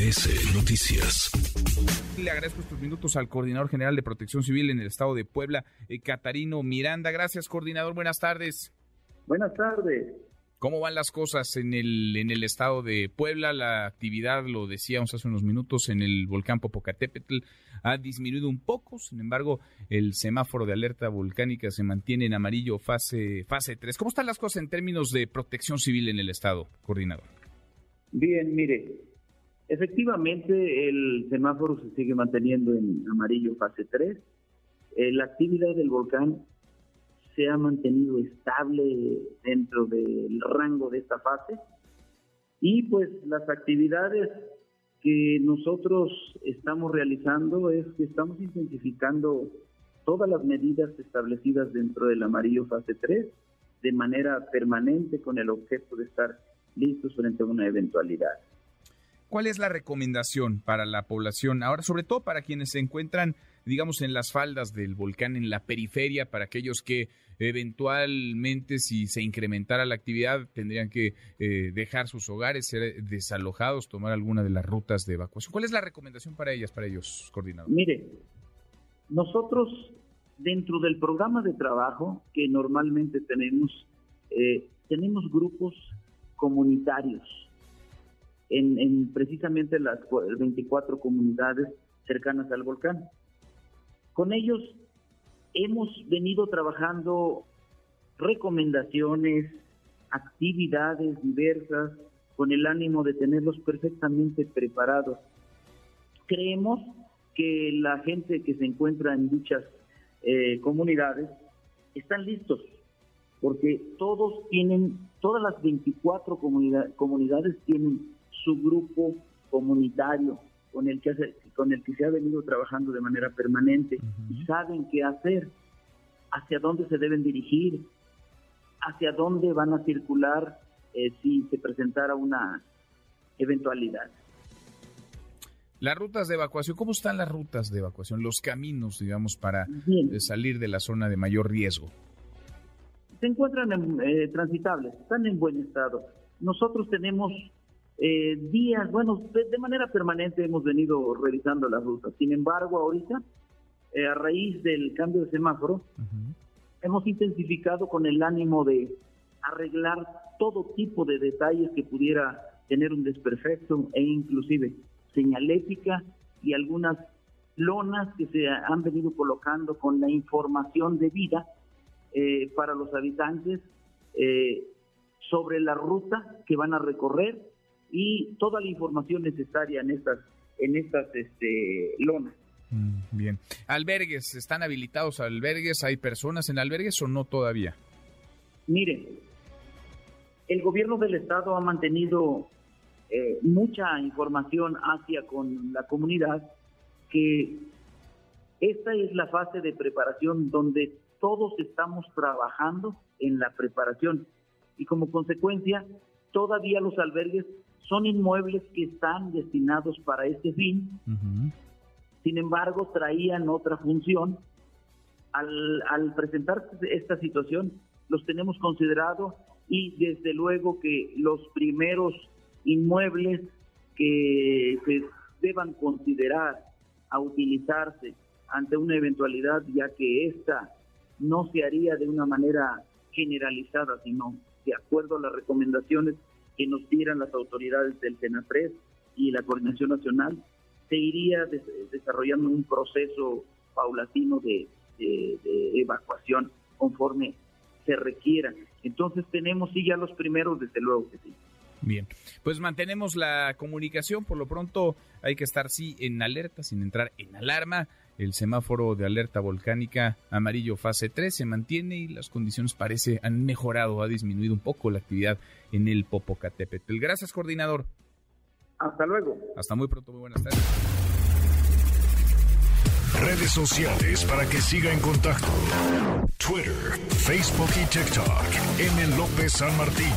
MBS Noticias. Le agradezco estos minutos al coordinador general de Protección Civil en el estado de Puebla, eh, Catarino Miranda. Gracias, coordinador. Buenas tardes. Buenas tardes. ¿Cómo van las cosas en el, en el estado de Puebla? La actividad, lo decíamos hace unos minutos, en el volcán Popocatépetl ha disminuido un poco. Sin embargo, el semáforo de alerta volcánica se mantiene en amarillo fase, fase 3. ¿Cómo están las cosas en términos de protección civil en el estado, coordinador? Bien, mire, efectivamente el semáforo se sigue manteniendo en amarillo fase 3. Eh, la actividad del volcán se ha mantenido estable dentro del rango de esta fase y pues las actividades que nosotros estamos realizando es que estamos intensificando todas las medidas establecidas dentro del amarillo fase 3 de manera permanente con el objeto de estar listos frente a una eventualidad. ¿Cuál es la recomendación para la población ahora, sobre todo para quienes se encuentran, digamos, en las faldas del volcán, en la periferia, para aquellos que eventualmente, si se incrementara la actividad, tendrían que eh, dejar sus hogares, ser desalojados, tomar alguna de las rutas de evacuación? ¿Cuál es la recomendación para ellas, para ellos, coordinador? Mire, nosotros dentro del programa de trabajo que normalmente tenemos, eh, tenemos grupos comunitarios en, precisamente las 24 comunidades cercanas al volcán. Con ellos hemos venido trabajando recomendaciones, actividades diversas, con el ánimo de tenerlos perfectamente preparados. Creemos que la gente que se encuentra en dichas eh, comunidades están listos, porque todos tienen, todas las 24 comunidades tienen su grupo comunitario con el que con el que se ha venido trabajando de manera permanente y saben qué hacer, hacia dónde se deben dirigir, hacia dónde van a circular eh, si se presentara una eventualidad. Las rutas de evacuación, ¿cómo están las rutas de evacuación, los caminos, digamos, para eh, salir de la zona de mayor riesgo? Se encuentran eh, transitables, están en buen estado. Nosotros tenemos eh, días, bueno, de, manera permanente hemos venido revisando las rutas. Sin embargo, ahorita, eh, a raíz del cambio de semáforo, hemos intensificado con el ánimo de arreglar todo tipo de detalles que pudiera tener un desperfecto e inclusive señalética y algunas lonas que se han venido colocando con la información debida eh, para los habitantes sobre la ruta que van a recorrer y toda la información necesaria en estas, en estas este, lonas. Mm, bien. ¿Albergues? ¿Están habilitados albergues? ¿Hay personas en albergues o no todavía? Mire, el gobierno del estado ha mantenido eh, mucha información hacia con la comunidad que esta es la fase de preparación donde todos estamos trabajando en la preparación y como consecuencia todavía los albergues son inmuebles que están destinados para este fin. Sin embargo, traían otra función. Al, al presentar esta situación, los tenemos considerado y desde luego que los primeros inmuebles que se deban considerar a utilizarse ante una eventualidad, ya que esta no se haría de una manera generalizada, sino de acuerdo a las recomendaciones que nos dieran las autoridades del SENAPRES y la Coordinación Nacional, se iría desarrollando un proceso paulatino de, evacuación conforme se requiera. Entonces tenemos sí ya los primeros, desde luego que sí. Bien, pues mantenemos la comunicación. Por lo pronto hay que estar sí en alerta, sin entrar en alarma. El semáforo de alerta volcánica amarillo fase 3 se mantiene y las condiciones parece han mejorado, ha disminuido un poco la actividad en el Popocatépetl. Gracias, coordinador. Hasta luego. Hasta muy pronto, muy buenas tardes. Redes sociales para que siga en contacto: Twitter, Facebook y TikTok. M. López San Martín.